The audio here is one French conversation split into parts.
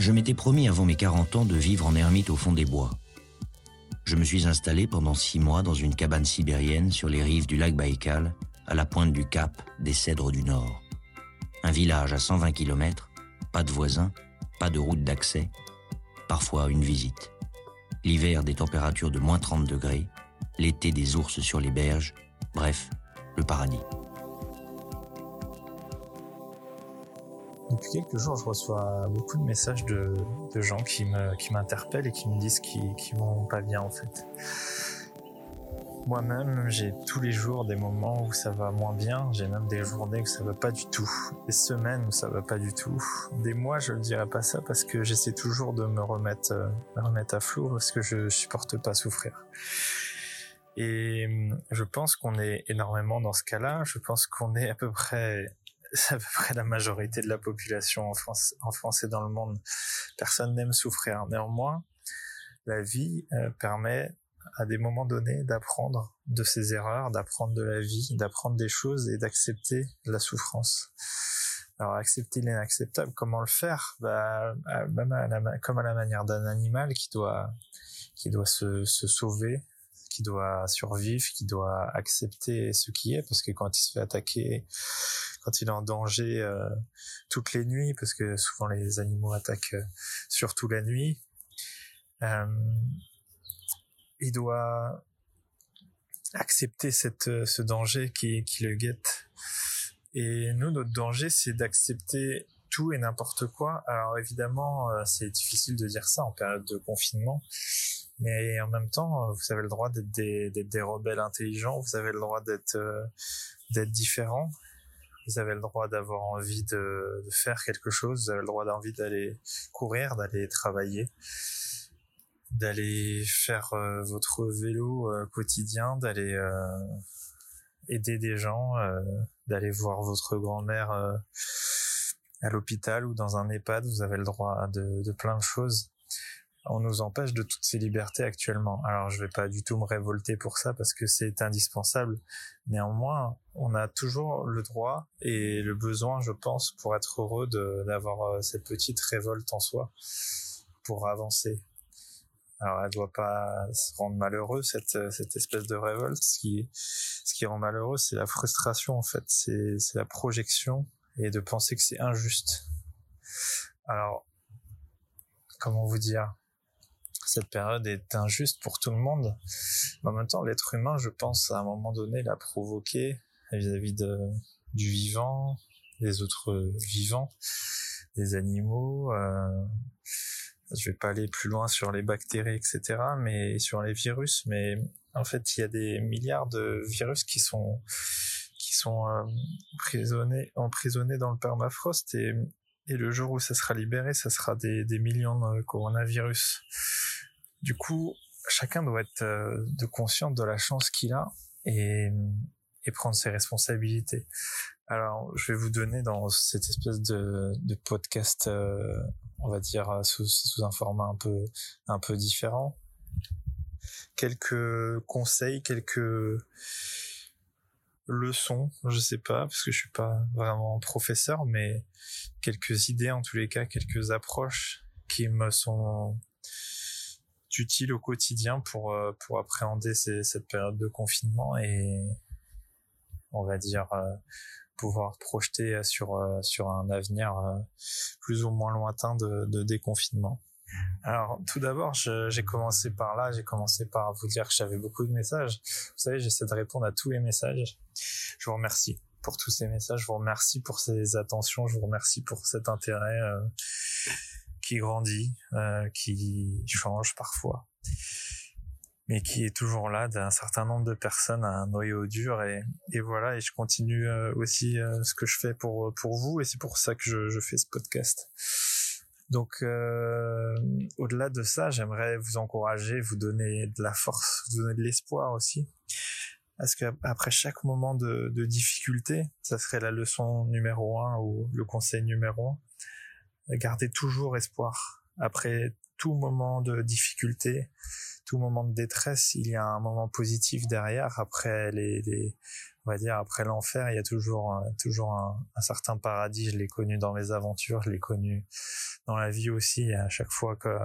Je m'étais promis avant mes 40 ans de vivre en ermite au fond des bois. Je me suis installé pendant six mois dans une cabane sibérienne sur les rives du lac Baïkal, à la pointe du cap des Cèdres du Nord. Un village à 120 km, pas de voisins, pas de route d'accès, parfois une visite. L'hiver des températures de moins 30 degrés, l'été des ours sur les berges, bref, le paradis. Depuis quelques jours, je reçois beaucoup de messages de, gens qui me qui m'interpellent et qui me disent qu'ils qui vont pas bien en fait. Moi-même, j'ai tous les jours des moments où ça va moins bien. J'ai même des journées où ça va pas du tout, des semaines où ça va pas du tout, des mois. Je ne dirais pas ça parce que j'essaie toujours de me remettre, euh, remettre à flot parce que je supporte pas souffrir. Et hum, je pense qu'on est énormément dans ce cas-là. Je pense qu'on est à peu près à peu près la majorité de la population en France, en France et dans le monde. Personne n'aime souffrir. Néanmoins, la vie euh, permet à des moments donnés d'apprendre de ses erreurs, d'apprendre de la vie, d'apprendre des choses et d'accepter la souffrance. Alors accepter l'inacceptable, comment le faire? Bah, même à la, comme à la manière d'un animal qui doit qui doit se, se sauver, qui doit survivre, qui doit accepter ce qui est, parce que quand il se fait attaquer, quand il est en danger euh, toutes les nuits, parce que souvent les animaux attaquent euh, surtout la nuit, euh, il doit accepter cette, ce danger qui, qui le guette. Et nous, notre danger, c'est d'accepter tout et n'importe quoi. Alors évidemment, c'est difficile de dire ça en période de confinement, mais en même temps, vous avez le droit d'être des, des, rebelles intelligents, vous avez le droit d'être euh, d'être différents, vous avez le droit d'avoir envie de, de, faire quelque chose, vous avez le droit d'envie d'aller courir, d'aller travailler, d'aller faire euh, votre vélo euh, quotidien, d'aller aider des gens, d'aller voir votre grand-mère à l'hôpital ou dans un EHPAD, vous avez le droit de, de plein de choses on nous empêche de toutes ces libertés actuellement. Alors je vais pas du tout me révolter pour ça parce que c'est indispensable. Néanmoins, on a toujours le droit et le besoin, je pense, pour être heureux d'avoir euh, cette petite révolte en soi pour avancer. Alors elle doit pas se rendre malheureux cette cette espèce de révolte. Ce qui ce qui rend malheureux, c'est la frustration en fait, c'est la projection et de penser que c'est injuste. Alors comment vous dire? Cette période est injuste pour tout le monde. Mais en même temps, l'être humain, je pense, à un moment donné, l'a provoqué vis-à-vis de, du vivant, des autres vivants, des animaux. Euh, je vais pas aller plus loin sur les bactéries, etc., mais sur les virus. Mais en fait, il y a des milliards de virus qui sont qui sont euh, emprisonnés, emprisonnés dans le permafrost et et le jour où ça sera libéré, ça sera des, des millions de coronavirus. Du coup, chacun doit être euh, de conscient de la chance qu'il a et, et prendre ses responsabilités. Alors, je vais vous donner dans cette espèce de, podcast, euh, on va dire sous, sous un format un peu un peu différent, quelques conseils, quelques leçons, je sais pas, parce que je suis pas vraiment professeur, mais quelques idées en tous les cas, quelques approches qui me sont utile au quotidien pour euh, pour appréhender cette période de confinement et on va dire euh, pouvoir projeter sur euh, sur un avenir plus ou moins lointain de, de déconfinement. Alors, tout d'abord, j'ai commencé par là, j'ai commencé par vous dire que j'avais beaucoup de messages. Vous savez, j'essaie de répondre à tous les messages. Je vous remercie pour tous ces messages, je vous remercie pour ces attentions, je vous remercie pour cet intérêt qui grandit, euh, qui change parfois, mais qui est toujours là d'un certain nombre de personnes à un noyau dur et, voilà et je continue euh, aussi euh, ce que je fais pour pour vous et c'est pour ça que je, fais ce podcast. Donc au-delà de ça, j'aimerais vous encourager, vous donner de la force, vous donner de l'espoir aussi. Parce qu'après chaque moment de difficulté, ça serait la leçon numéro un ou le conseil numéro un, garder toujours espoir. Après tout moment de difficulté, tout moment de détresse, il y a un moment positif derrière. Après les, on va dire après l'enfer, il y a toujours toujours un, un, certain paradis. Je l'ai connu dans mes aventures, je l'ai connu dans la vie aussi. À chaque fois que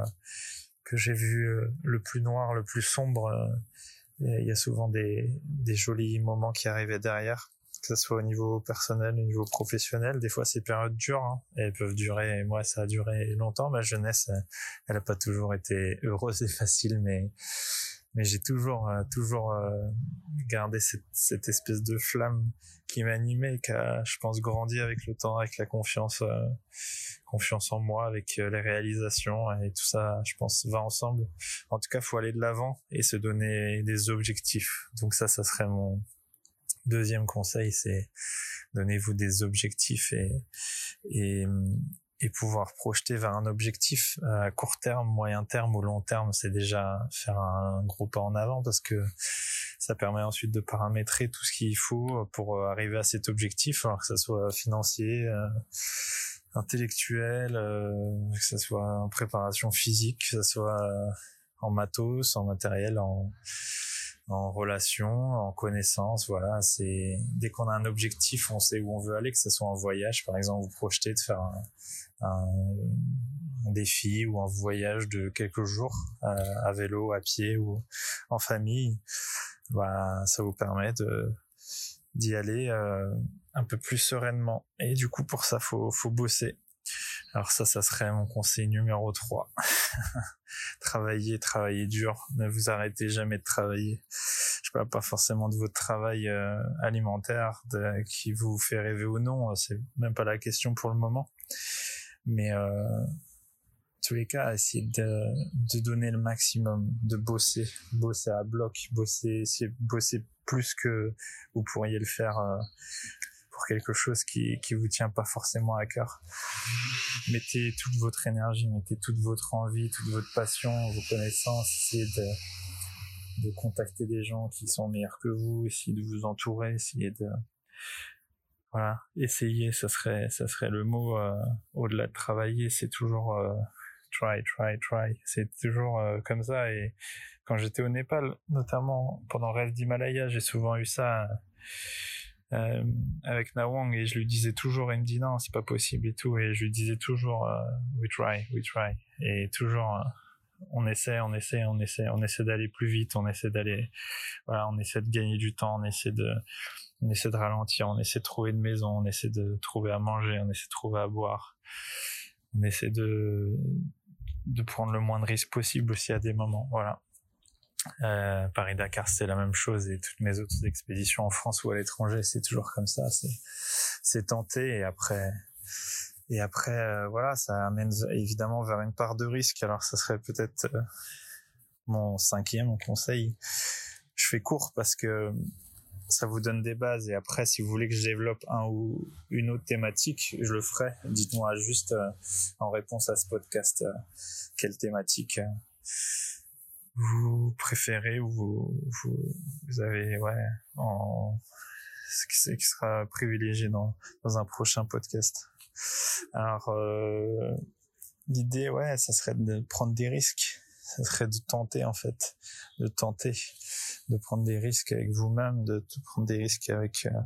que j'ai vu euh, le plus noir, le plus sombre, euh, il y a souvent des des jolis moments qui arrivaient derrière que ce soit au niveau personnel, au niveau professionnel. Des fois, ces périodes durent, hein, elles peuvent durer. Et moi, ça a duré longtemps. Ma jeunesse, elle n'a pas toujours été heureuse et facile, mais mais j'ai toujours euh, toujours euh, gardé cette, espèce de flamme qui m'animait, qui a, je pense, grandi avec le temps, avec la confiance, euh, confiance en moi, avec les réalisations et tout ça. Je pense va ensemble. En tout cas, faut aller de l'avant et se donner des objectifs. Donc ça, ça serait mon deuxième conseil, c'est donnez-vous des objectifs et, et et pouvoir projeter vers un objectif à court terme, moyen terme ou long terme, c'est déjà faire un gros pas en avant parce que ça permet ensuite de paramétrer tout ce qu'il faut pour arriver à cet objectif, alors que ça soit financier, euh, intellectuel, euh, que ça soit en préparation physique, que ça soit en matos, en matériel, en en relation, en connaissance, voilà, c'est dès qu'on a un objectif, on sait où on veut aller, que ce soit en voyage, par exemple, vous projetez de faire un, un, défi ou un voyage de quelques jours euh, à vélo, à pied ou en famille, bah, ça vous permet de d'y aller euh, un peu plus sereinement. Et du coup, pour ça, faut faut bosser. Alors ça, ça serait mon conseil numéro 3. travaillez, travaillez dur. Ne vous arrêtez jamais de travailler. Je parle pas forcément de votre travail euh, alimentaire qui vous fait rêver ou non. C'est même pas la question pour le moment. Mais euh, tous les cas, essayez de, de donner le maximum, de bosser, bosser à bloc, bosser, bosser plus que vous pourriez le faire euh, pour quelque chose qui qui vous tient pas forcément à cœur. Mettez toute votre énergie, mettez toute votre envie, toute votre passion, vos connaissances, essayez de de contacter des gens qui sont meilleurs que vous, essayez de vous entourer, essayez de voilà, essayer, ça serait, ça serait le mot euh, au-delà de travailler, c'est toujours euh, try, try, try. C'est toujours euh, comme ça. Et quand j'étais au Népal, notamment pendant Rêve d'Himalaya, j'ai souvent eu ça avec Nawang et je lui disais toujours, il me dit non, c'est pas possible et tout. Et je lui disais toujours, we try, we try. Et toujours, on essaie, on essaie, on essaie, on essaie d'aller plus vite, on essaie d'aller, voilà, on essaie de gagner du temps, on essaie de on essaie de ralentir, on essaie de trouver une maison, on essaie de trouver à manger, on essaie de trouver à boire, on essaie de de prendre le moins de risques possible aussi à des moments. Voilà. Euh, Paris Dakar c'est la même chose et toutes mes autres expéditions en France ou à l'étranger c'est toujours comme ça. C'est c'est tenté et après et après euh, voilà ça amène évidemment vers une part de risque. Alors ça serait peut-être euh, mon cinquième conseil. Je fais court parce que ça vous donne des bases. Et après, si vous voulez que je développe un ou une autre thématique, je le ferai. Dites-moi juste euh, en réponse à ce podcast euh, quelle thématique euh, vous préférez ou vous, vous, avez ouais en ce qui, sera privilégié dans, dans un prochain podcast. Alors l'idée ouais, ça serait de prendre des risques ça serait de tenter en fait, de tenter, de prendre des risques avec vous-même, de, prendre des risques avec euh,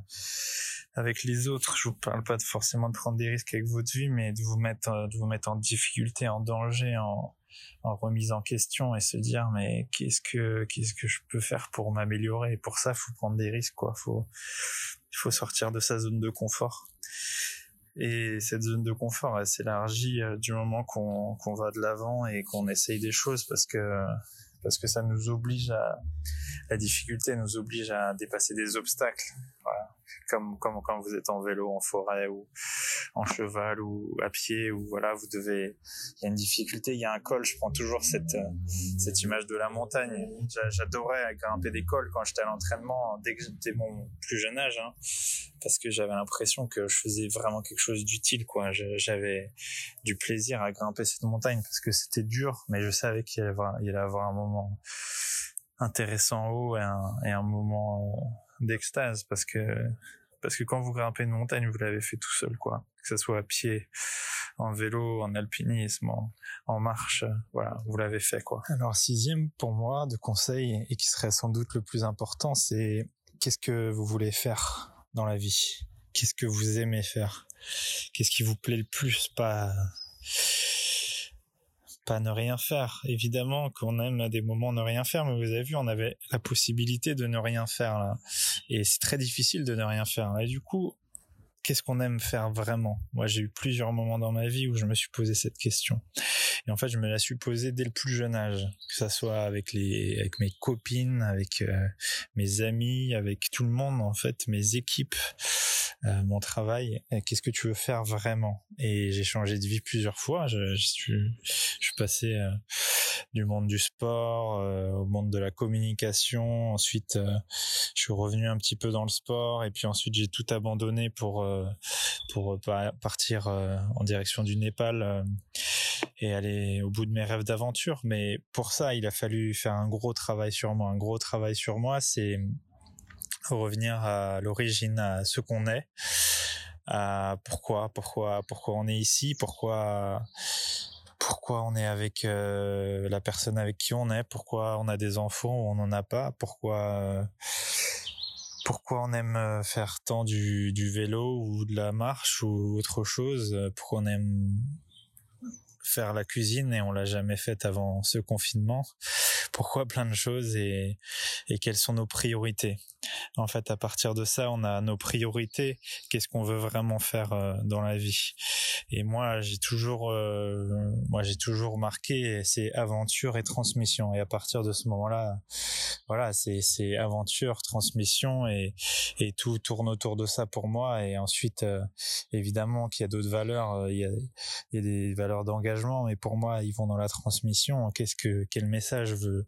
avec les autres. Je vous parle pas forcément de prendre des risques avec votre vie, mais de vous mettre euh, de vous mettre en difficulté, en danger, en en remise en question et se dire mais qu'est-ce que qu'est-ce que je peux faire pour m'améliorer? Et pour ça faut prendre des risques quoi. Faut faut sortir de sa zone de confort. Et cette zone de confort, elle s'élargit euh, du moment qu'on qu'on va de l'avant et qu'on essaye des choses parce que parce que ça nous oblige à la difficulté nous oblige à dépasser des obstacles. Voilà. Comme comme quand vous êtes en vélo en forêt ou en cheval ou à pied ou voilà vous devez il y a une difficulté il y a un col. Je prends toujours cette euh, cette image de la montagne. J'adorais grimper des cols quand j'étais à l'entraînement dès que j'étais mon plus jeune âge hein, parce que j'avais l'impression que je faisais vraiment quelque chose d'utile quoi. J'avais du plaisir à grimper cette montagne parce que c'était dur mais je savais qu'il allait avoir, il allait avoir un moment intéressant en haut et un, et un moment euh, d'extase parce que parce que quand vous grimpez une montagne, vous l'avez fait tout seul, quoi. Que ce soit à pied, en vélo, en alpinisme, en, marche, voilà, vous l'avez fait, quoi. Alors, sixième, pour moi, de conseil, et qui serait sans doute le plus important, c'est qu'est-ce que vous voulez faire dans la vie? Qu'est-ce que vous aimez faire? Qu'est-ce qui vous plaît le plus? Pas, pas ne rien faire. Évidemment qu'on aime à des moments ne rien faire, mais vous avez vu, on avait la possibilité de ne rien faire là. Et c'est très difficile de ne rien faire. Et du coup, qu'est-ce qu'on aime faire vraiment? Moi, j'ai eu plusieurs moments dans ma vie où je me suis posé cette question. Et en fait, je me la suis posée dès le plus jeune âge, que ça soit avec les, avec mes copines, avec euh, mes amis, avec tout le monde en fait, mes équipes, euh, mon travail. Qu'est-ce que tu veux faire vraiment? Et j'ai changé de vie plusieurs fois. Je, je, suis, je suis passé euh, du monde du sport au monde de la communication. Ensuite, je suis revenu un petit peu dans le sport, et puis ensuite j'ai tout abandonné pour pour partir en direction du Népal et aller au bout de mes rêves d'aventure. Mais pour ça, il a fallu faire un gros travail sur moi. Un gros travail sur moi, c'est revenir à l'origine, à ce qu'on est, à pourquoi, pourquoi, pourquoi on est ici, pourquoi, pourquoi on est avec euh, la personne avec qui on est, pourquoi on a des enfants ou on n'en a pas, pourquoi. pourquoi on aime euh, faire tant du, du vélo ou de la marche ou autre chose, pourquoi on aime faire la cuisine et on l'a jamais faite avant ce confinement. Pourquoi plein de choses et, et quelles sont nos priorités? En fait, à partir de ça, on a nos priorités. Qu'est-ce qu'on veut vraiment faire euh, dans la vie? Et moi, j'ai toujours, euh, moi, j'ai toujours marqué c'est aventure et transmission. Et à partir de ce moment-là, voilà, c'est c'est aventure, transmission et et tout tourne autour de ça pour moi. Et ensuite, euh, évidemment, qu'il y a d'autres valeurs. Il y a, il y a des valeurs d'engagement mais pour moi, ils vont dans la transmission. Qu'est-ce que, quel message je veux,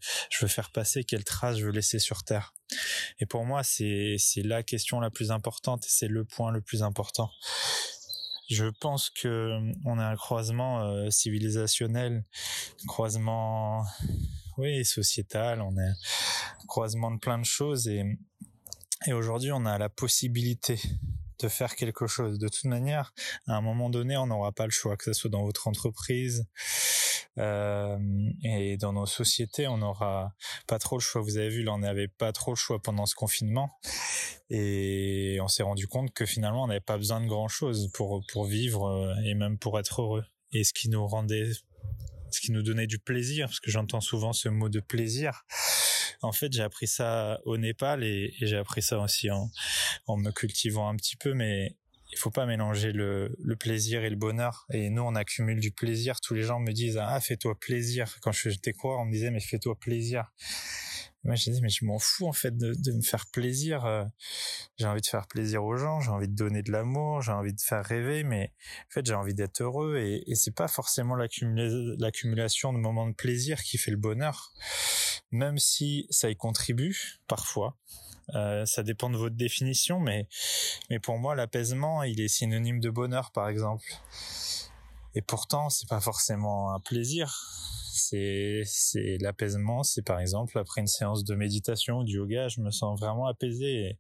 faire passer, quelle trace je veux laisser sur Terre? Et pour moi, c'est, c'est la question la plus importante et c'est le point le plus important. Je pense que on a un croisement euh, civilisationnel, croisement, oui, sociétal, on a un croisement de plein de choses et, et aujourd'hui, on a la possibilité de faire quelque chose. De toute manière, à un moment donné, on n'aura pas le choix, que ce soit dans votre entreprise euh, et dans nos sociétés, on n'aura pas trop le choix. Vous avez vu, là, on n'avait pas trop le choix pendant ce confinement et on s'est rendu compte que finalement, on n'avait pas besoin de grand-chose pour pour vivre euh, et même pour être heureux. Et ce qui nous rendait ce qui nous donnait du plaisir, parce que j'entends souvent ce mot de plaisir, en fait, j'ai appris ça au Népal et, j'ai appris ça aussi en, me cultivant un petit peu, mais il faut pas mélanger le, plaisir et le bonheur. Et nous, on accumule du plaisir. Tous les gens me disent ah fais-toi plaisir. Quand j'étais quoi, on me disait mais fais-toi plaisir. Moi, je dis mais je m'en fous en fait de, me faire plaisir. Euh, j'ai envie de faire plaisir aux gens, j'ai envie de donner de l'amour, j'ai envie de faire rêver, mais en fait, j'ai envie d'être heureux. Et, et c'est pas forcément l'accumulation de moments de plaisir qui fait le bonheur même si ça y contribue parfois. Euh, ça dépend de votre définition, mais mais pour moi l'apaisement il est synonyme de bonheur par exemple. Et pourtant c'est pas forcément un plaisir. C'est c'est l'apaisement, c'est par exemple après une séance de méditation ou de yoga, je me sens vraiment apaisé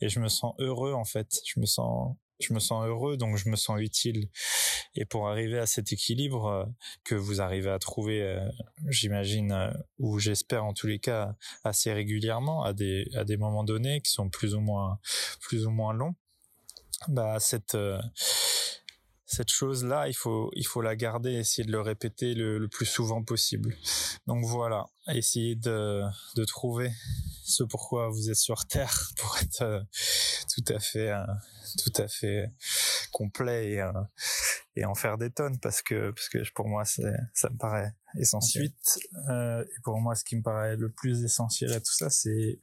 et, je me sens heureux en fait. Je me sens je me sens heureux, donc je me sens utile. Et pour arriver à cet équilibre euh, que vous arrivez à trouver, euh, j'imagine, euh, ou j'espère en tous les cas assez régulièrement à des à des moments donnés qui sont plus ou moins plus ou moins longs, bah cette cette chose-là, il faut, il faut la garder, essayer de le répéter le, le, plus souvent possible. Donc voilà, essayer de, de trouver ce pourquoi vous êtes sur Terre pour être tout à fait tout à fait complet et, euh, et en faire des tonnes parce que parce que pour moi c'est ça me paraît essentiel. Ensuite, euh, et pour moi ce qui me paraît le plus essentiel à tout ça c'est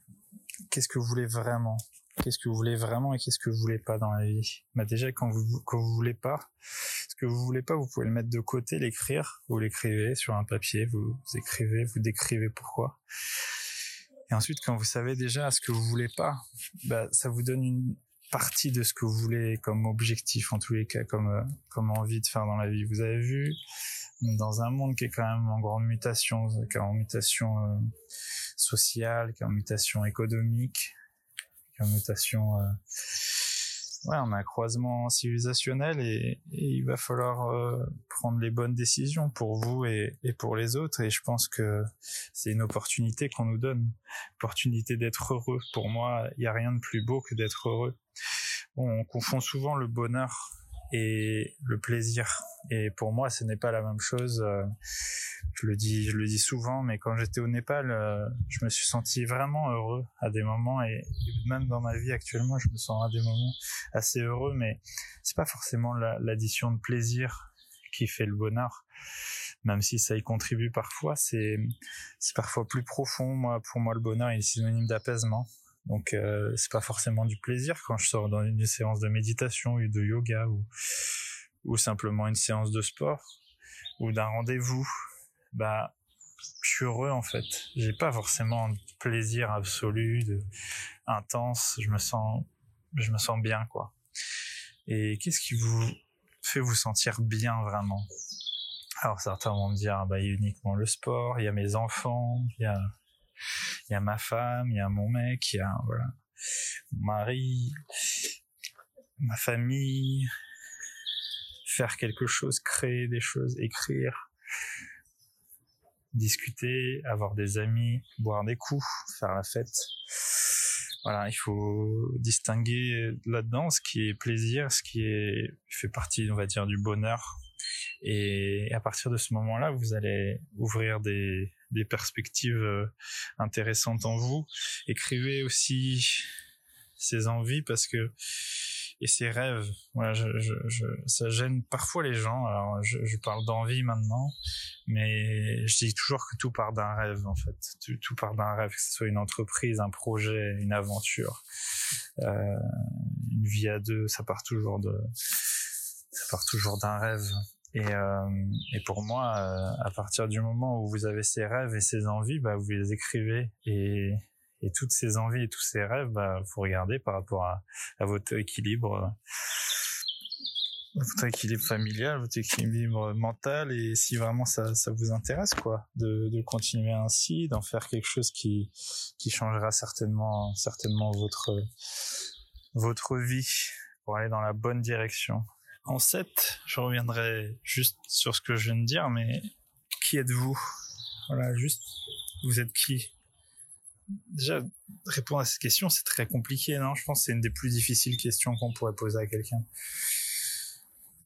qu'est-ce que vous voulez vraiment? Qu'est-ce que vous voulez vraiment et qu'est-ce que vous voulez pas dans la vie Bah déjà quand vous quand vous voulez pas, ce que vous voulez pas, vous pouvez le mettre de côté, l'écrire, vous l'écrivez sur un papier, vous, écrivez, vous décrivez pourquoi. Et ensuite, quand vous savez déjà ce que vous voulez pas, bah, ça vous donne une, partie de ce que vous voulez comme objectif en tous les cas, comme euh, comme envie de faire dans la vie. Vous avez vu dans un monde qui est quand même en grande mutation, qui est en mutation euh, sociale, qui est en mutation économique, en mutation euh, ouais, on a un croisement civilisationnel et, il va falloir euh, prendre les bonnes décisions pour vous et, pour les autres. Et je pense que c'est une opportunité qu'on nous donne, opportunité d'être heureux. Pour moi, il n'y a rien de plus beau que d'être heureux. on confond souvent le bonheur et le plaisir. Et pour moi, ce n'est pas la même chose. Euh, je le dis, je le dis souvent, mais quand j'étais au Népal, euh, je me suis senti vraiment heureux à des moments, et même dans ma vie actuellement, je me sens à des moments assez heureux. Mais c'est pas forcément l'addition de plaisir qui fait le bonheur, même si ça y contribue parfois. C'est c'est parfois plus profond. Moi, pour moi, le bonheur est synonyme d'apaisement. Donc euh, c'est pas forcément du plaisir quand je sors dans une séance de méditation ou de yoga ou ou simplement une séance de sport ou d'un rendez-vous, bah je suis heureux en fait. J'ai pas forcément de plaisir absolu, intense. Je me sens, je me sens bien quoi. Et qu'est-ce qui vous fait vous sentir bien vraiment? Alors certains vont me dire, bah il y a uniquement le sport, il y a mes enfants, il y a, il y a ma femme, il y a mon mec, il y a voilà mon mari, ma famille, faire quelque chose, créer des choses, écrire, discuter, avoir des amis, boire des coups, faire la fête. Voilà, il faut distinguer là-dedans ce qui est plaisir, ce qui est fait partie, on va dire, du bonheur. Et à partir de ce moment-là, vous allez ouvrir des, perspectives euh, intéressantes en vous. Écrivez aussi ces envies parce que et ses rêves. Voilà, je, je, je, ça gêne parfois les gens. Alors, je, je parle d'envie maintenant, mais je dis toujours que tout part d'un rêve, en fait. Tout, part d'un rêve, que ce soit une entreprise, un projet, une aventure, euh, une vie à deux, ça part toujours de, ça part toujours d'un rêve. Et, euh, et pour moi, euh, à partir du moment où vous avez ces rêves et ces envies, bah, vous les écrivez et, et toutes ces envies et tous ces rêves, bah, vous regardez par rapport à, votre équilibre, euh, votre équilibre familial, votre équilibre mental, et si vraiment ça, vous intéresse, quoi, de, continuer ainsi, d'en faire quelque chose qui, qui changera certainement, certainement votre, votre vie pour aller dans la bonne direction. En 7, je reviendrai juste sur ce que je viens de dire, mais qui êtes-vous? Voilà, juste, vous êtes qui? Déjà, répondre à cette question, c'est très compliqué, non? Je pense que c'est une des plus difficiles questions qu'on pourrait poser à quelqu'un.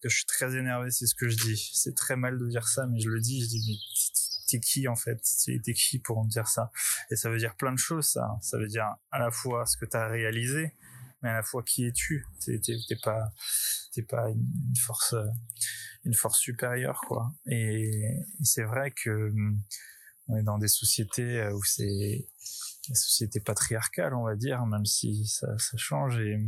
Que je suis très énervé, c'est ce que je dis. C'est très mal de dire ça, mais je le dis. Je dis, mais t'es qui en fait? T'es qui pour me dire ça? Et ça veut dire plein de choses, ça. Ça veut dire à la fois ce que t'as réalisé, mais à la fois qui es-tu? T'es pas, t'es pas une force, une force supérieure, quoi. Et, et c'est vrai que on est dans des sociétés où c'est la société patriarcale, on va dire, même si ça, change et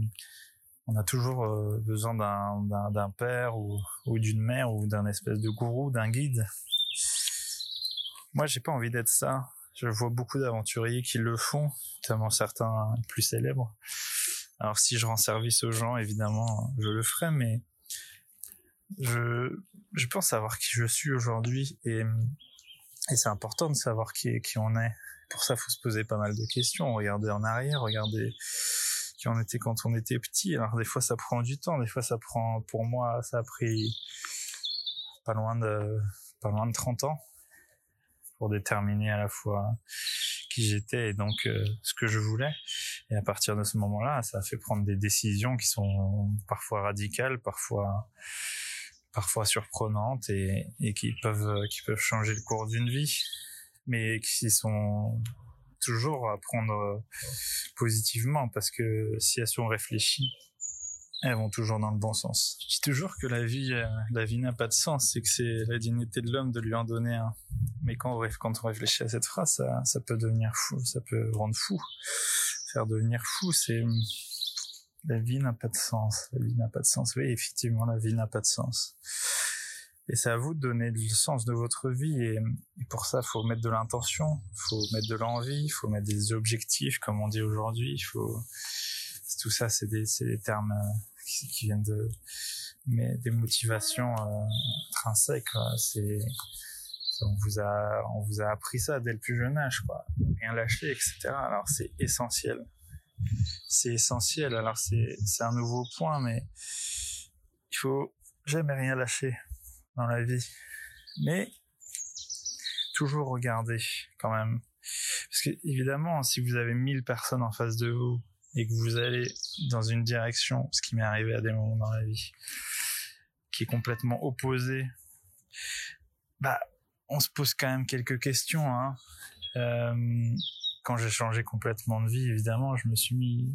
on a toujours euh, besoin d'un père ou, d'une mère ou d'un espèce de gourou, d'un guide. Moi, j'ai pas envie d'être ça. Je vois beaucoup d'aventuriers qui le font, notamment certains plus célèbres. Alors, si je rends service aux gens, évidemment, je le ferai, mais je, je pense savoir qui je suis aujourd'hui et, et c'est important de savoir qui, qui on est pour ça, faut se poser pas mal de questions. Regarder en arrière, regarder qui on était quand on était petit. Alors des fois, ça prend du temps. Des fois, ça prend, pour moi, ça a pris pas loin de, pas loin de 30 ans pour déterminer à la fois qui j'étais et donc euh, ce que je voulais. Et à partir de ce moment-là, ça a fait prendre des décisions qui sont parfois radicales, parfois parfois surprenantes et, et qui peuvent qui peuvent changer le cours d'une vie mais qui sont toujours à prendre euh, positivement parce que si elles sont réfléchies, elles vont toujours dans le bon sens. Je dis toujours que la vie, euh, la vie n'a pas de sens, c'est que c'est la dignité de l'homme de lui en donner un. Mais quand on, quand on réfléchit à cette phrase, ça, ça peut devenir fou, ça peut rendre fou. Faire devenir fou, c'est la vie n'a pas de sens. La vie n'a pas de sens. Oui, effectivement, la vie n'a pas de sens. Et c'est à vous de donner le sens de votre vie. Et, pour ça, faut mettre de l'intention, faut mettre de l'envie, faut mettre des objectifs, comme on dit aujourd'hui. Faut tout ça, c'est des, des termes euh, qui, qui, viennent de mais des motivations euh, intrinsèques. C'est on vous a on vous a appris ça dès le plus jeune âge, quoi. Rien lâcher, etc. Alors c'est essentiel. C'est essentiel. Alors c'est un nouveau point, mais il faut jamais rien lâcher dans la vie. Mais toujours regarder quand même. Parce que évidemment, si vous avez 1000 personnes en face de vous et que vous allez dans une direction, ce qui m'est arrivé à des moments dans la vie, qui est complètement opposé, bah, on se pose quand même quelques questions. Hein. Euh, quand j'ai changé complètement de vie, évidemment, je me suis mis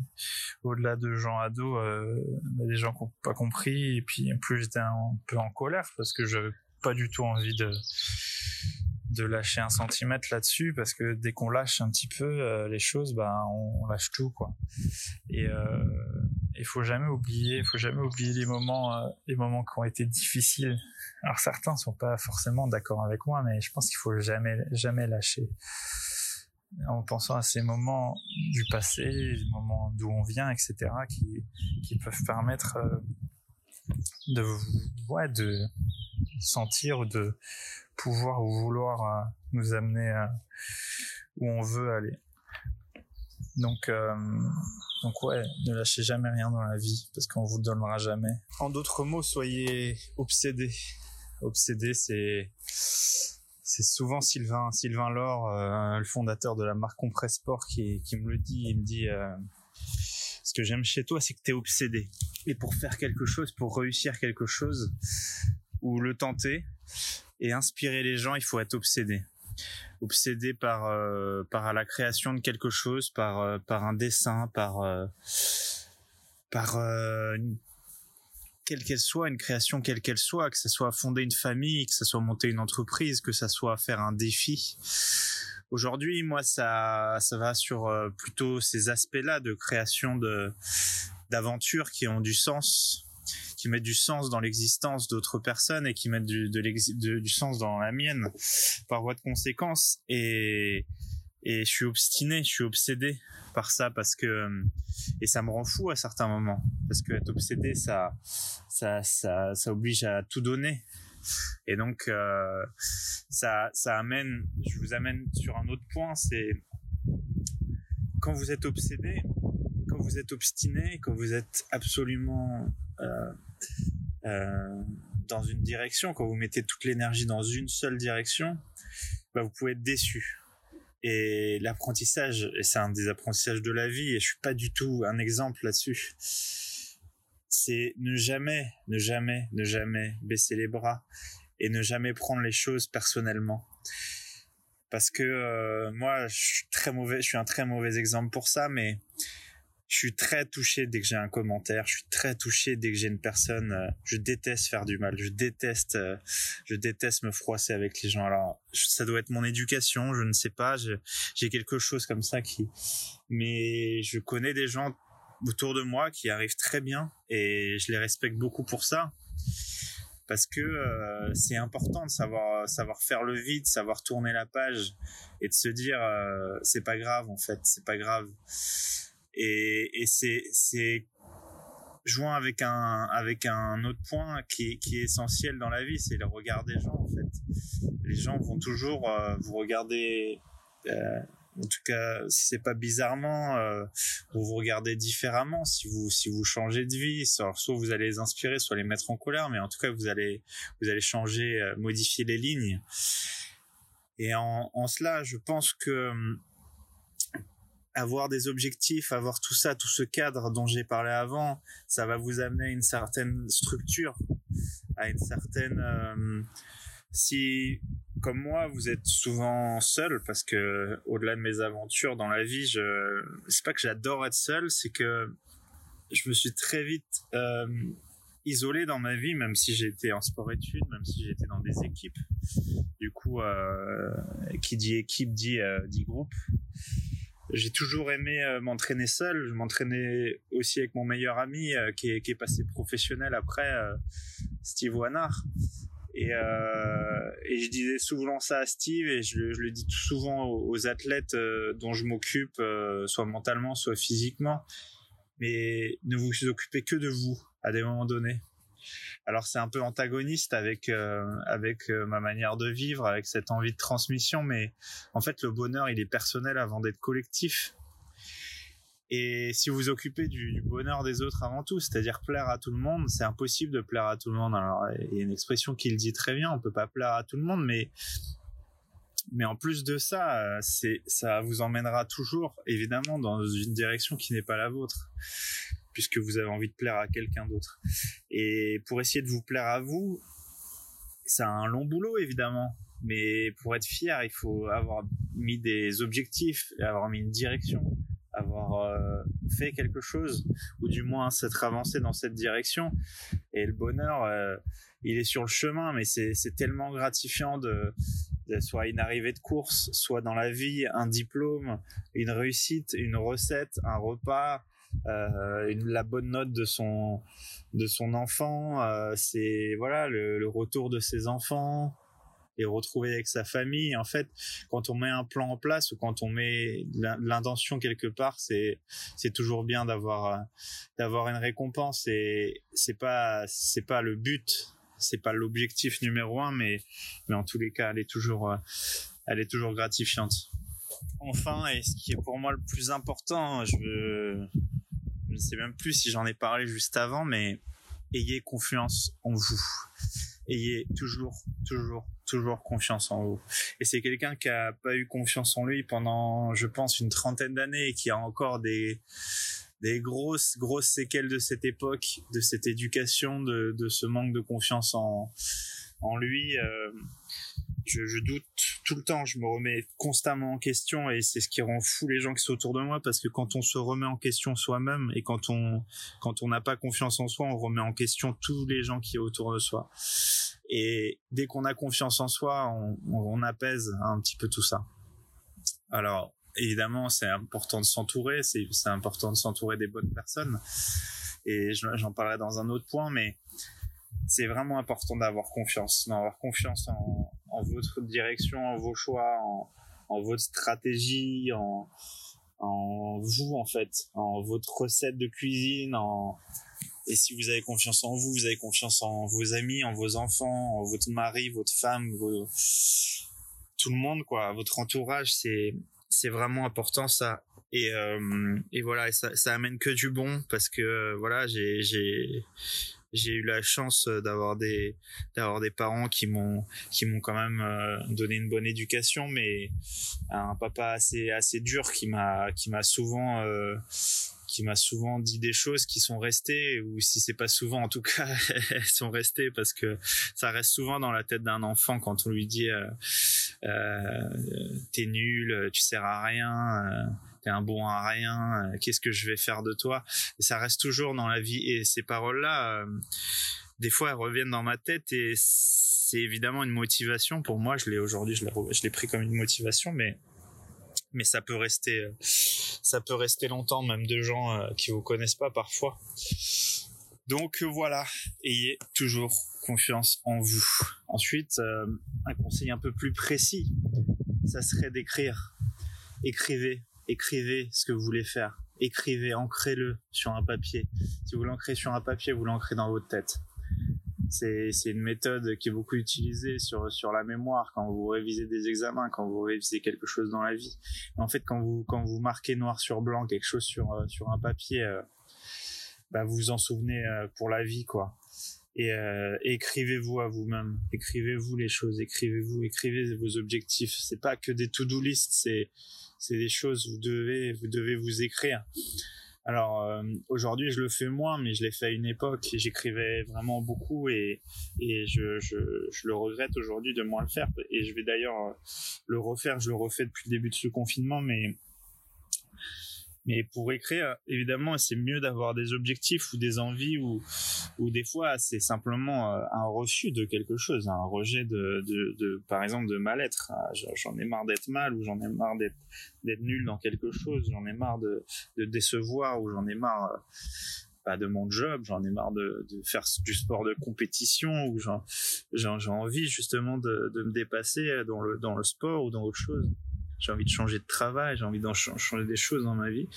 au-delà de gens ados, euh, bah, des gens qui n'ont pas compris, et puis en plus j'étais un peu en colère parce que j'avais pas du tout envie de de lâcher un centimètre là-dessus parce que dès qu'on lâche un petit peu euh, les choses, bah on, lâche tout quoi. Et euh, il faut jamais oublier, faut jamais oublier les moments, euh, les moments qui ont été difficiles. Alors certains sont pas forcément d'accord avec moi, mais je pense qu'il faut jamais, jamais lâcher. En pensant à ces moments du passé, les moments d'où on vient, etc., qui, qui peuvent permettre euh, de, ouais, de sentir ou de pouvoir ou vouloir euh, nous amener où on veut aller. Donc, euh, donc ouais, ne lâchez jamais rien dans la vie parce qu'on vous donnera jamais. En d'autres mots, soyez obsédés. Obsédé, c'est c'est souvent Sylvain Sylvain Laure, euh, le fondateur de la marque Compressport, qui me le dit. Il me dit euh, ce que j'aime chez toi, c'est que tu es obsédé. Et pour faire quelque chose, pour réussir quelque chose ou le tenter et inspirer les gens, il faut être obsédé obsédé par euh, la création de quelque chose, par un dessin, par par quelle qu'elle soit, une création quelle qu'elle soit, que ce soit fonder une famille, que ce soit monter une entreprise, que ce soit faire un défi. Aujourd'hui, moi, ça, ça va sur plutôt ces aspects-là de création de d'aventures qui ont du sens, qui mettent du sens dans l'existence d'autres personnes et qui mettent du, de du sens dans la mienne par voie de conséquence. Et, et je suis obstiné, je suis obsédé par ça parce que et ça me rend fou à certains moments parce que être obsédé ça ça ça, ça oblige à tout donner et donc euh, ça ça amène je vous amène sur un autre point c'est quand vous êtes obsédé quand vous êtes obstiné quand vous êtes absolument euh, euh, dans une direction, quand vous mettez toute l'énergie dans une seule direction, bah, vous pouvez être déçu. Et l'apprentissage, et c'est un des apprentissages de la vie, et je suis pas du tout un exemple là-dessus, c'est ne jamais, ne jamais, ne jamais baisser les bras et ne jamais prendre les choses personnellement. Parce que euh, moi, je suis très mauvais, je suis un très mauvais exemple pour ça, mais je suis très touché dès que j'ai un commentaire. Je suis très touché dès que j'ai une personne. Euh, je déteste faire du mal. Je déteste, euh, je déteste me froisser avec les gens. Alors, ça doit être mon éducation. Je ne sais pas. J'ai quelque chose comme ça qui. Mais je connais des gens autour de moi qui arrivent très bien et je les respecte beaucoup pour ça parce que euh, c'est important de savoir savoir faire le vide, savoir tourner la page et de se dire c'est pas grave en fait, c'est pas grave. Et, et c'est, joint avec un, avec un autre point qui, qui est essentiel dans la vie, c'est le regard des gens, en fait. Les gens vont toujours euh, vous regarder, euh, en tout cas, si c'est pas bizarrement, euh, vous vous regardez différemment si vous, si vous changez de vie. Soit vous allez les inspirer, soit les mettre en colère, mais en tout cas, vous allez, vous allez changer, euh, modifier les lignes. Et en, en cela, je pense que, avoir des objectifs, avoir tout ça, tout ce cadre dont j'ai parlé avant, ça va vous amener à une certaine structure, à une certaine. Euh, si, comme moi, vous êtes souvent seul, parce que au-delà de mes aventures dans la vie, je, c'est pas que j'adore être seul, c'est que je me suis très vite euh, isolé dans ma vie, même si j'étais en sport-études, même si j'étais dans des équipes. Du coup, euh, qui dit équipe dit, dit groupe j'ai toujours aimé euh, m'entraîner seul. Je m'entraînais aussi avec mon meilleur ami euh, qui, est, passé professionnel après, euh, Steve Wanard. Et, je disais souvent ça à Steve et je, le dis souvent aux, athlètes dont je m'occupe, soit mentalement, soit physiquement. Mais ne vous occupez que de vous à des moments donnés. Alors c'est un peu antagoniste avec euh, avec euh, ma manière de vivre, avec cette envie de transmission, mais en fait le bonheur il est personnel avant d'être collectif. Et si vous vous occupez du, bonheur des autres avant tout, c'est-à-dire plaire à tout le monde, c'est impossible de plaire à tout le monde. Alors il y a une expression qui le dit très bien, on peut pas plaire à tout le monde, mais mais en plus de ça, euh, ça vous emmènera toujours évidemment dans une direction qui n'est pas la vôtre puisque vous avez envie de plaire à quelqu'un d'autre. Et pour essayer de vous plaire à vous, c'est un long boulot évidemment, mais pour être fier, il faut avoir mis des objectifs, avoir mis une direction, avoir euh, fait quelque chose, ou du moins s'être avancé dans cette direction. Et le bonheur, euh, il est sur le chemin, mais c'est tellement gratifiant de, de, soit une arrivée de course, soit dans la vie, un diplôme, une réussite, une recette, un repas, euh, la bonne note de son de son enfant, euh, c'est voilà le, retour de ses enfants et retrouver avec sa famille. En fait, quand on met un plan en place ou quand on met l'intention quelque part, c'est c'est toujours bien d'avoir d'avoir une récompense et c'est pas c'est pas le but, c'est pas l'objectif numéro un, mais mais en tous les cas, elle est toujours elle est toujours gratifiante. Enfin, et ce qui est pour moi le plus important, je veux je ne sais même plus si j'en ai parlé juste avant, mais ayez confiance en vous. Ayez toujours, toujours, toujours confiance en vous. Et c'est quelqu'un qui a pas eu confiance en lui pendant, je pense, une trentaine d'années et qui a encore des, des grosses, grosses séquelles de cette époque, de cette éducation, de, de ce manque de confiance en, en lui. Euh, je, doute tout le temps, je me remets constamment en question et c'est ce qui rend fou les gens qui sont autour de moi parce que quand on se remet en question soi-même et quand on quand on n'a pas confiance en soi, on remet en question tous les gens qui sont autour de soi. Et dès qu'on a confiance en soi, on, on, apaise un petit peu tout ça. Alors évidemment, c'est important de s'entourer, c'est important de s'entourer des bonnes personnes et j'en parlerai dans un autre point, mais c'est vraiment important d'avoir confiance, d'avoir confiance en, en, votre direction, en vos choix, en, en votre stratégie, en, en vous en fait, en votre recette de cuisine, en et si vous avez confiance en vous, vous avez confiance en vos amis, en vos enfants, en votre mari, votre femme, tout le monde quoi, votre entourage, c'est vraiment important ça. Et, euh, et voilà, ça, ça amène que du bon parce que voilà, j'ai j'ai j'ai eu la chance euh, d'avoir des d'avoir des parents qui m'ont qui m'ont quand même euh, donné une bonne éducation mais un papa assez assez dur qui m'a qui m'a souvent euh, qui m'a souvent dit des choses qui sont restées ou si c'est pas souvent en tout cas elles sont restées parce que ça reste souvent dans la tête d'un enfant quand on lui dit t'es nul tu sers à rien t'es un bon à rien, euh, qu'est-ce que je vais faire de toi? Ça reste toujours dans la vie. Et ces paroles-là, euh, des fois, elles reviennent dans ma tête et c'est évidemment une motivation pour moi. Je l'ai aujourd'hui, je l'ai pris comme une motivation, mais mais ça peut rester, euh, ça peut rester longtemps, même de gens qui vous connaissent pas parfois. Donc voilà, ayez toujours confiance en vous. Ensuite, un conseil un peu plus précis, ça serait d'écrire. Écrivez écrivez ce que vous voulez faire. Écrivez, ancrez-le sur un papier. Si vous l'ancrez sur un papier, vous l'ancrez dans votre tête. C'est, c'est une méthode qui est beaucoup utilisée sur, sur la mémoire quand vous révisez des examens, quand vous révisez quelque chose dans la vie. en fait, quand vous, quand vous marquez noir sur blanc quelque chose sur, euh, sur un papier, euh, bah vous vous en souvenez euh, pour la vie, quoi. Et euh, écrivez-vous à vous-même, écrivez-vous les choses, écrivez-vous, écrivez vos objectifs. C'est pas que des to-do list, c'est c'est des choses vous devez vous devez vous écrire. Alors euh, aujourd'hui je le fais moins, mais je l'ai fait à une époque. J'écrivais vraiment beaucoup et et je, je, je le regrette aujourd'hui de moins le faire. Et je vais d'ailleurs le refaire. Je le refais depuis le début de ce confinement, mais mais pour écrire, évidemment, c'est mieux d'avoir des objectifs ou des envies ou, ou des fois, c'est simplement euh, un refus de quelque chose, un rejet de, de, de par exemple, de mal-être. Ah, j'en ai marre d'être mal ou j'en ai marre d'être, d'être nul dans quelque chose, j'en ai marre de, de décevoir ou j'en ai marre euh, pas de mon job, j'en ai marre de, de, faire du sport de compétition ou j'ai envie justement de, de me dépasser dans le, dans le sport ou dans autre chose j'ai envie de changer de travail, j'ai envie de changer des choses dans ma vie,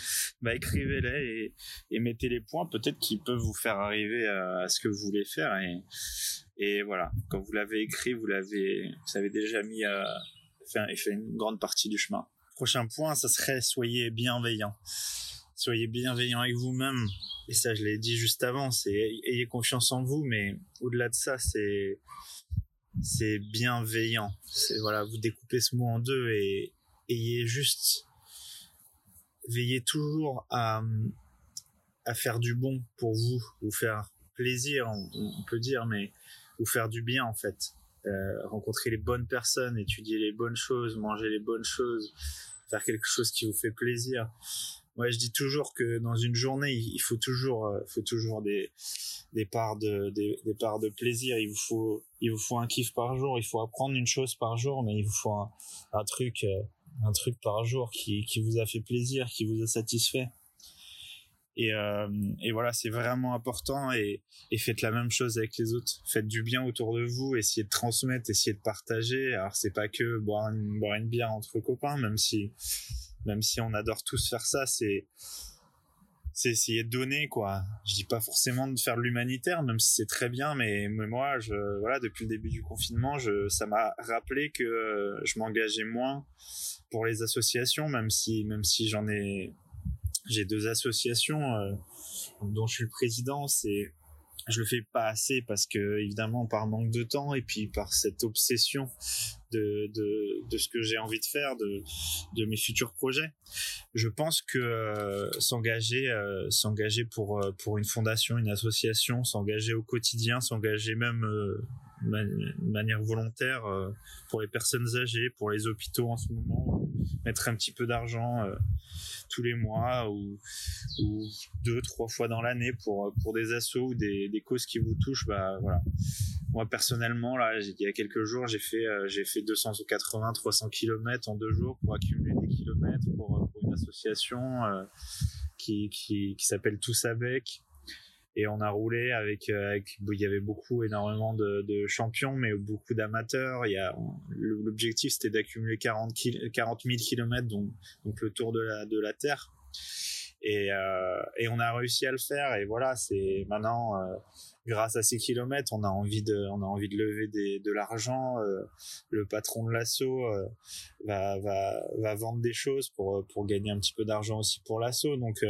bah écrivez-les et, et, mettez les points peut-être qui peuvent vous faire arriver à, ce que vous voulez faire et, et voilà, quand vous l'avez écrit, vous l'avez, vous avez déjà mis euh, fait, fait une grande partie du chemin. Prochain point, ça serait soyez bienveillant. Soyez bienveillant avec vous-même. Et ça, je l'ai dit juste avant, c'est ayez confiance en vous, mais au-delà de ça, c'est c'est bienveillant. C'est voilà, vous découpez ce mot en deux et, ayez juste veillez toujours à, à faire du bon pour vous, vous faire plaisir, on, peut dire, mais vous faire du bien en fait. Euh, rencontrer les bonnes personnes, étudier les bonnes choses, manger les bonnes choses, faire quelque chose qui vous fait plaisir. Moi, je dis toujours que dans une journée, il faut toujours, euh, faut toujours des, des parts de, des, des, parts de plaisir. Il vous faut, il vous faut un kiff par jour. Il faut apprendre une chose par jour, mais il vous faut un, un truc, euh, un truc par jour qui, qui vous a fait plaisir, qui vous a satisfait. Et, euh, et voilà, c'est vraiment important et, et, faites la même chose avec les autres. Faites du bien autour de vous, essayez de transmettre, essayez de partager. Alors c'est pas que boire une, boire une bière entre copains, même si même si on adore tous faire ça, c'est c'est essayer de donner quoi. Je dis pas forcément de faire de l'humanitaire, même si c'est très bien, mais, moi, je, voilà, depuis le début du confinement, je, ça m'a rappelé que je m'engageais moins pour les associations, même si, même si j'en ai, j'ai deux associations euh, dont je suis le président. C'est je le fais pas assez parce que évidemment par manque de temps et puis par cette obsession de, de, de ce que j'ai envie de faire de, de mes futurs projets je pense que euh, s'engager euh, s'engager pour pour une fondation une association s'engager au quotidien s'engager même de manière volontaire pour les personnes âgées pour les hôpitaux en ce moment mettre un petit peu d'argent tous les mois ou, deux, trois fois dans l'année pour, pour des assauts ou des, des causes qui vous touchent, bah voilà. Moi personnellement, là, il y a quelques jours, j'ai fait, euh, j'ai fait 280, 300 kilomètres en deux jours pour accumuler des kilomètres pour, euh, pour une association euh, qui, qui, qui s'appelle Tous Avec et on a roulé avec, euh, il y avait beaucoup énormément de, champions mais beaucoup d'amateurs. Il y a l'objectif c'était d'accumuler 40 40 000 kilomètres donc donc le tour de la de la terre. Et euh, et on a réussi à le faire. Et voilà c'est maintenant euh, grâce à ces kilomètres on a envie de on a envie de lever de l'argent le patron de l'assaut va va va vendre des choses pour pour gagner un petit peu d'argent aussi pour l'assaut donc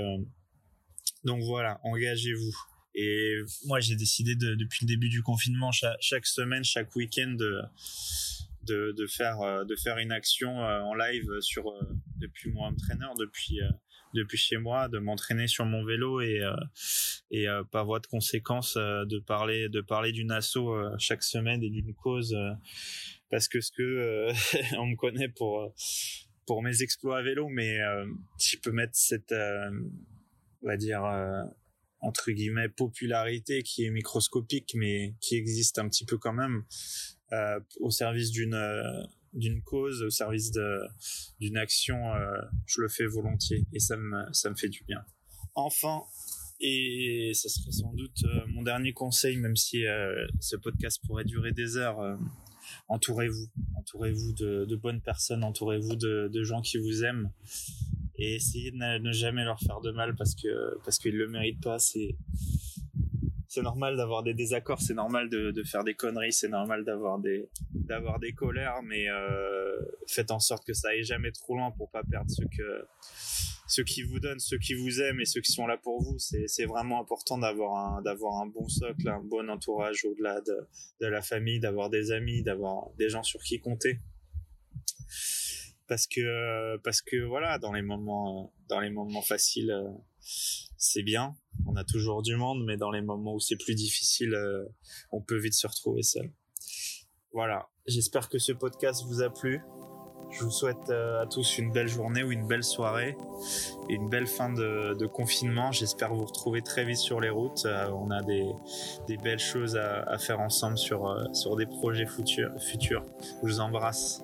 donc voilà engagez-vous et moi, j'ai décidé de, depuis le début du confinement, chaque, semaine, chaque week-end, de, de, faire euh, de faire une action euh, en live sur euh, depuis mon trainer, depuis depuis chez moi, de m'entraîner sur mon vélo et et par voie de conséquence de parler de parler d'une asso chaque semaine et d'une cause parce que ce que on me connaît pour pour mes exploits à vélo, mais je peux mettre cette on va dire entre guillemets popularité qui est microscopique mais qui existe un petit peu quand même euh, au service d'une euh, d'une cause au service de d'une action euh, je le fais volontiers et ça me ça me fait du bien. Enfin et ça serait sans doute mon dernier conseil même si ce podcast pourrait durer des heures entourez-vous entourez-vous de, de bonnes personnes entourez-vous de, de gens qui vous aiment et essayer de ne jamais leur faire de mal parce que parce qu'ils le méritent pas. C'est c'est normal d'avoir des désaccords c'est normal de, de faire des conneries c'est normal d'avoir des d'avoir des colères mais euh, faites en sorte que ça aille jamais trop loin pour pas perdre ce que ceux qui vous donnent ceux qui vous aiment et ceux qui sont là pour vous. C'est c'est vraiment important d'avoir un d'avoir un bon socle un bon entourage au-delà de de la famille d'avoir des amis d'avoir des gens sur qui compter parce que parce que voilà dans les moments dans les moments faciles euh, c'est bien. On a toujours du monde mais dans les moments où c'est plus difficile euh, on peut vite se retrouver seul. Voilà. J'espère que ce podcast vous a plu. Je vous souhaite euh, à tous une belle journée ou une belle soirée. Une belle fin de, de confinement. J'espère vous retrouver très vite sur les routes. On a des, des belles choses à, à faire ensemble sur sur des projets futurs futurs. Je vous embrasse